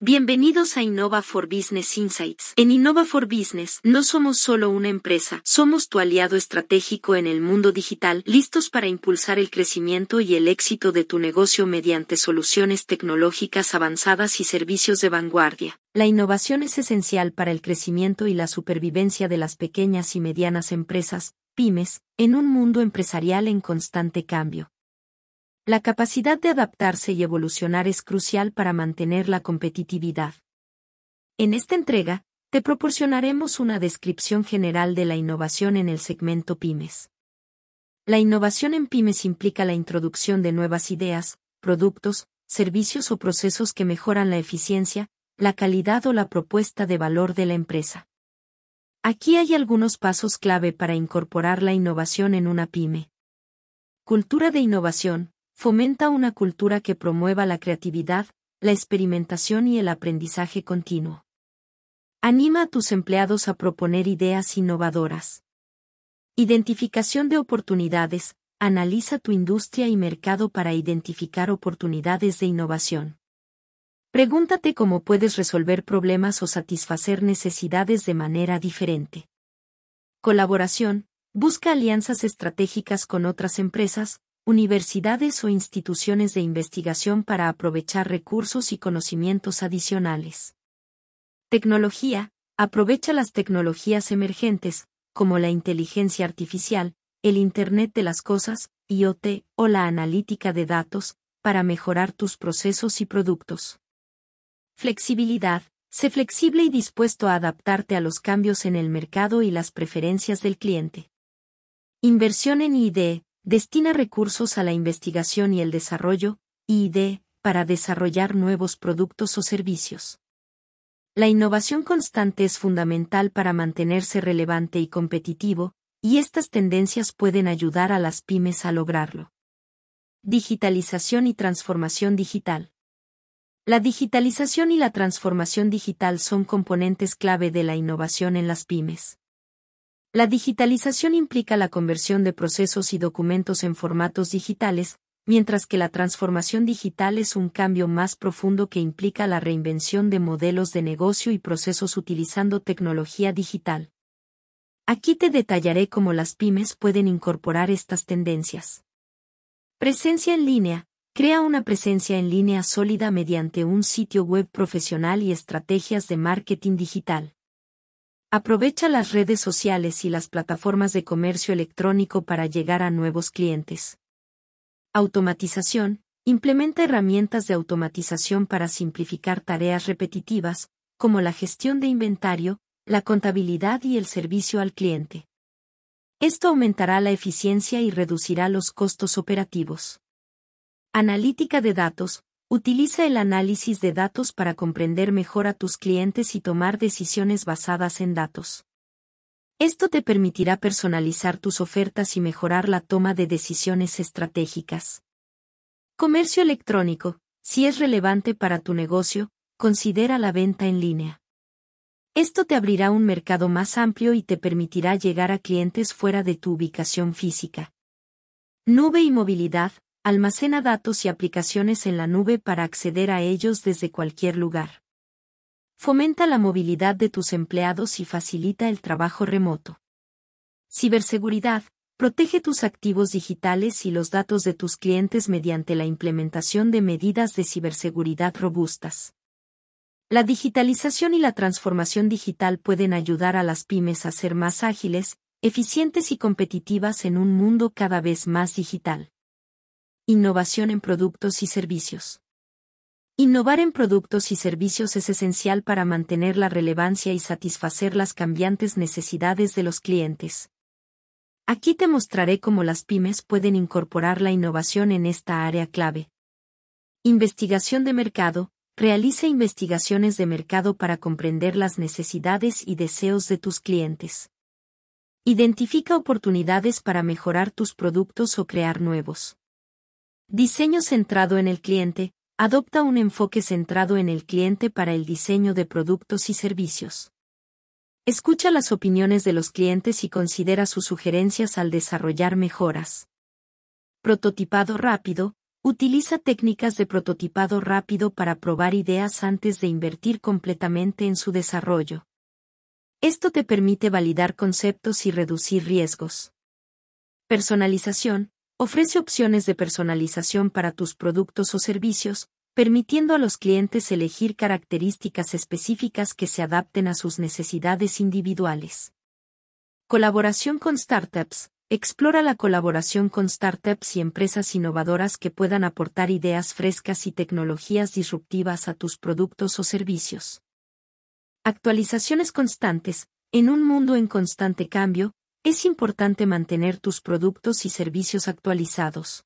Bienvenidos a Innova for Business Insights. En Innova for Business no somos solo una empresa, somos tu aliado estratégico en el mundo digital, listos para impulsar el crecimiento y el éxito de tu negocio mediante soluciones tecnológicas avanzadas y servicios de vanguardia. La innovación es esencial para el crecimiento y la supervivencia de las pequeñas y medianas empresas, pymes, en un mundo empresarial en constante cambio. La capacidad de adaptarse y evolucionar es crucial para mantener la competitividad. En esta entrega, te proporcionaremos una descripción general de la innovación en el segmento pymes. La innovación en pymes implica la introducción de nuevas ideas, productos, servicios o procesos que mejoran la eficiencia, la calidad o la propuesta de valor de la empresa. Aquí hay algunos pasos clave para incorporar la innovación en una pyme. Cultura de innovación, Fomenta una cultura que promueva la creatividad, la experimentación y el aprendizaje continuo. Anima a tus empleados a proponer ideas innovadoras. Identificación de oportunidades. Analiza tu industria y mercado para identificar oportunidades de innovación. Pregúntate cómo puedes resolver problemas o satisfacer necesidades de manera diferente. Colaboración. Busca alianzas estratégicas con otras empresas, universidades o instituciones de investigación para aprovechar recursos y conocimientos adicionales. Tecnología, aprovecha las tecnologías emergentes, como la inteligencia artificial, el Internet de las Cosas, IoT, o la analítica de datos, para mejorar tus procesos y productos. Flexibilidad, sé flexible y dispuesto a adaptarte a los cambios en el mercado y las preferencias del cliente. Inversión en ID, destina recursos a la investigación y el desarrollo, ID, para desarrollar nuevos productos o servicios. La innovación constante es fundamental para mantenerse relevante y competitivo, y estas tendencias pueden ayudar a las pymes a lograrlo. Digitalización y transformación digital. La digitalización y la transformación digital son componentes clave de la innovación en las pymes. La digitalización implica la conversión de procesos y documentos en formatos digitales, mientras que la transformación digital es un cambio más profundo que implica la reinvención de modelos de negocio y procesos utilizando tecnología digital. Aquí te detallaré cómo las pymes pueden incorporar estas tendencias. Presencia en línea. Crea una presencia en línea sólida mediante un sitio web profesional y estrategias de marketing digital. Aprovecha las redes sociales y las plataformas de comercio electrónico para llegar a nuevos clientes. Automatización. Implementa herramientas de automatización para simplificar tareas repetitivas, como la gestión de inventario, la contabilidad y el servicio al cliente. Esto aumentará la eficiencia y reducirá los costos operativos. Analítica de datos. Utiliza el análisis de datos para comprender mejor a tus clientes y tomar decisiones basadas en datos. Esto te permitirá personalizar tus ofertas y mejorar la toma de decisiones estratégicas. Comercio electrónico. Si es relevante para tu negocio, considera la venta en línea. Esto te abrirá un mercado más amplio y te permitirá llegar a clientes fuera de tu ubicación física. Nube y movilidad almacena datos y aplicaciones en la nube para acceder a ellos desde cualquier lugar. Fomenta la movilidad de tus empleados y facilita el trabajo remoto. Ciberseguridad. Protege tus activos digitales y los datos de tus clientes mediante la implementación de medidas de ciberseguridad robustas. La digitalización y la transformación digital pueden ayudar a las pymes a ser más ágiles, eficientes y competitivas en un mundo cada vez más digital. Innovación en productos y servicios. Innovar en productos y servicios es esencial para mantener la relevancia y satisfacer las cambiantes necesidades de los clientes. Aquí te mostraré cómo las pymes pueden incorporar la innovación en esta área clave. Investigación de mercado. Realiza investigaciones de mercado para comprender las necesidades y deseos de tus clientes. Identifica oportunidades para mejorar tus productos o crear nuevos. Diseño centrado en el cliente, adopta un enfoque centrado en el cliente para el diseño de productos y servicios. Escucha las opiniones de los clientes y considera sus sugerencias al desarrollar mejoras. Prototipado rápido, Utiliza técnicas de prototipado rápido para probar ideas antes de invertir completamente en su desarrollo. Esto te permite validar conceptos y reducir riesgos. Personalización. Ofrece opciones de personalización para tus productos o servicios, permitiendo a los clientes elegir características específicas que se adapten a sus necesidades individuales. Colaboración con startups. Explora la colaboración con startups y empresas innovadoras que puedan aportar ideas frescas y tecnologías disruptivas a tus productos o servicios. Actualizaciones constantes. En un mundo en constante cambio, es importante mantener tus productos y servicios actualizados.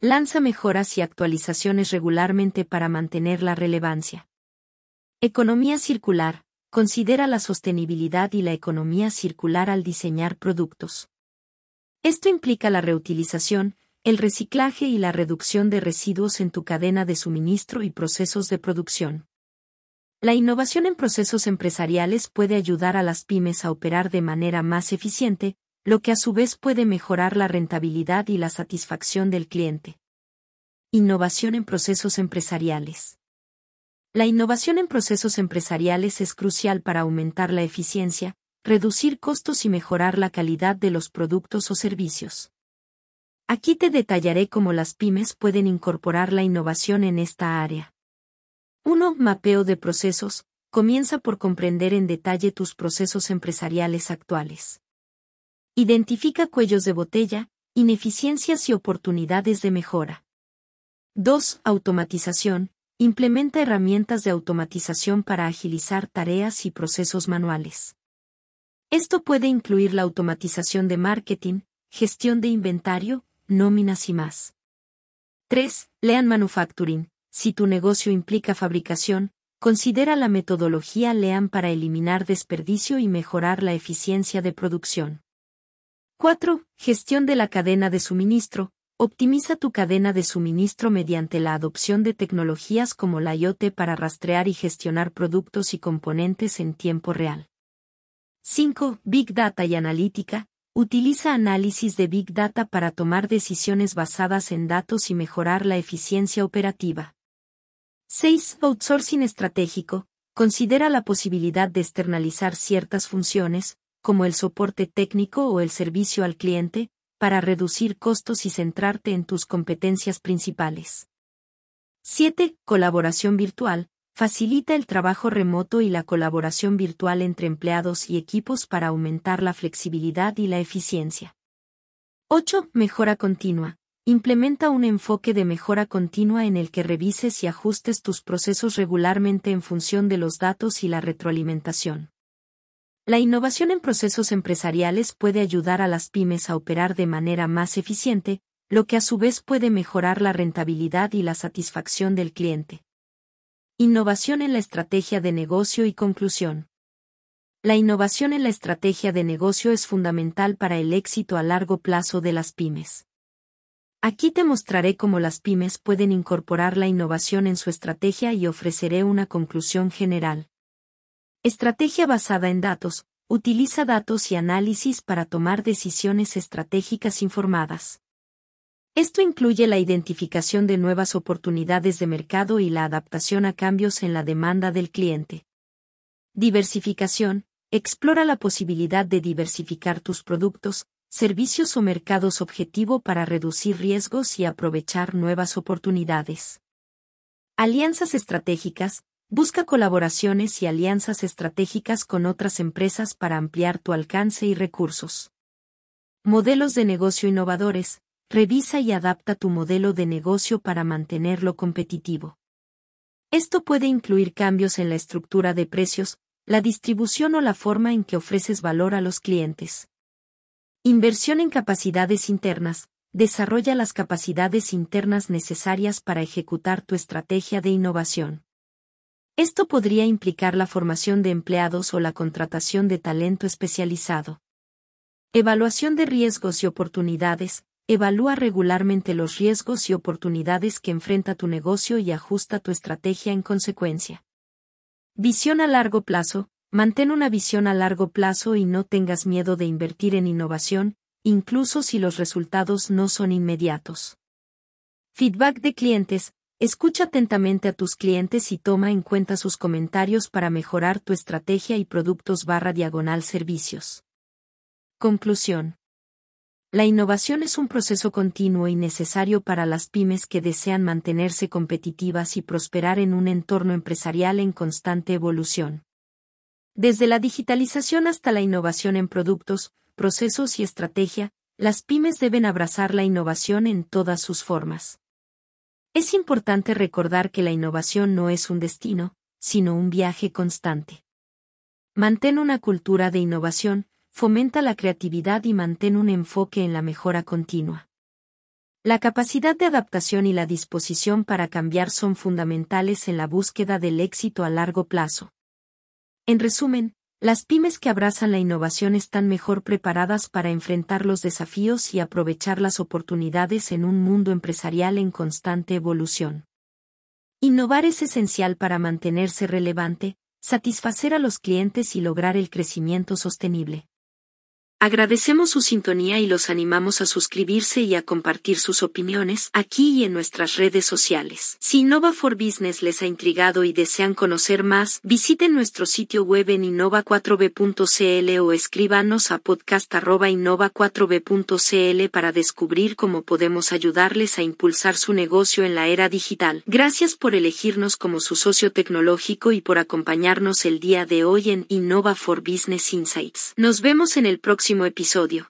Lanza mejoras y actualizaciones regularmente para mantener la relevancia. Economía circular. Considera la sostenibilidad y la economía circular al diseñar productos. Esto implica la reutilización, el reciclaje y la reducción de residuos en tu cadena de suministro y procesos de producción. La innovación en procesos empresariales puede ayudar a las pymes a operar de manera más eficiente, lo que a su vez puede mejorar la rentabilidad y la satisfacción del cliente. Innovación en procesos empresariales. La innovación en procesos empresariales es crucial para aumentar la eficiencia, reducir costos y mejorar la calidad de los productos o servicios. Aquí te detallaré cómo las pymes pueden incorporar la innovación en esta área. 1. Mapeo de procesos. Comienza por comprender en detalle tus procesos empresariales actuales. Identifica cuellos de botella, ineficiencias y oportunidades de mejora. 2. Automatización. Implementa herramientas de automatización para agilizar tareas y procesos manuales. Esto puede incluir la automatización de marketing, gestión de inventario, nóminas y más. 3. Lean Manufacturing. Si tu negocio implica fabricación, considera la metodología Lean para eliminar desperdicio y mejorar la eficiencia de producción. 4. Gestión de la cadena de suministro. Optimiza tu cadena de suministro mediante la adopción de tecnologías como la IoT para rastrear y gestionar productos y componentes en tiempo real. 5. Big Data y Analítica. Utiliza análisis de Big Data para tomar decisiones basadas en datos y mejorar la eficiencia operativa. 6. Outsourcing estratégico. Considera la posibilidad de externalizar ciertas funciones, como el soporte técnico o el servicio al cliente, para reducir costos y centrarte en tus competencias principales. 7. Colaboración virtual. Facilita el trabajo remoto y la colaboración virtual entre empleados y equipos para aumentar la flexibilidad y la eficiencia. 8. Mejora continua. Implementa un enfoque de mejora continua en el que revises y ajustes tus procesos regularmente en función de los datos y la retroalimentación. La innovación en procesos empresariales puede ayudar a las pymes a operar de manera más eficiente, lo que a su vez puede mejorar la rentabilidad y la satisfacción del cliente. Innovación en la estrategia de negocio y conclusión. La innovación en la estrategia de negocio es fundamental para el éxito a largo plazo de las pymes. Aquí te mostraré cómo las pymes pueden incorporar la innovación en su estrategia y ofreceré una conclusión general. Estrategia basada en datos. Utiliza datos y análisis para tomar decisiones estratégicas informadas. Esto incluye la identificación de nuevas oportunidades de mercado y la adaptación a cambios en la demanda del cliente. Diversificación. Explora la posibilidad de diversificar tus productos, servicios o mercados objetivo para reducir riesgos y aprovechar nuevas oportunidades. Alianzas estratégicas. Busca colaboraciones y alianzas estratégicas con otras empresas para ampliar tu alcance y recursos. Modelos de negocio innovadores. Revisa y adapta tu modelo de negocio para mantenerlo competitivo. Esto puede incluir cambios en la estructura de precios, la distribución o la forma en que ofreces valor a los clientes. Inversión en capacidades internas. Desarrolla las capacidades internas necesarias para ejecutar tu estrategia de innovación. Esto podría implicar la formación de empleados o la contratación de talento especializado. Evaluación de riesgos y oportunidades. Evalúa regularmente los riesgos y oportunidades que enfrenta tu negocio y ajusta tu estrategia en consecuencia. Visión a largo plazo. Mantén una visión a largo plazo y no tengas miedo de invertir en innovación, incluso si los resultados no son inmediatos. Feedback de clientes. Escucha atentamente a tus clientes y toma en cuenta sus comentarios para mejorar tu estrategia y productos barra diagonal servicios. Conclusión. La innovación es un proceso continuo y necesario para las pymes que desean mantenerse competitivas y prosperar en un entorno empresarial en constante evolución. Desde la digitalización hasta la innovación en productos, procesos y estrategia, las pymes deben abrazar la innovación en todas sus formas. Es importante recordar que la innovación no es un destino, sino un viaje constante. Mantén una cultura de innovación, fomenta la creatividad y mantén un enfoque en la mejora continua. La capacidad de adaptación y la disposición para cambiar son fundamentales en la búsqueda del éxito a largo plazo. En resumen, las pymes que abrazan la innovación están mejor preparadas para enfrentar los desafíos y aprovechar las oportunidades en un mundo empresarial en constante evolución. Innovar es esencial para mantenerse relevante, satisfacer a los clientes y lograr el crecimiento sostenible. Agradecemos su sintonía y los animamos a suscribirse y a compartir sus opiniones aquí y en nuestras redes sociales. Si Innova for Business les ha intrigado y desean conocer más, visiten nuestro sitio web en innova4b.cl o escríbanos a podcast.innova4b.cl para descubrir cómo podemos ayudarles a impulsar su negocio en la era digital. Gracias por elegirnos como su socio tecnológico y por acompañarnos el día de hoy en Innova for Business Insights. Nos vemos en el episodio.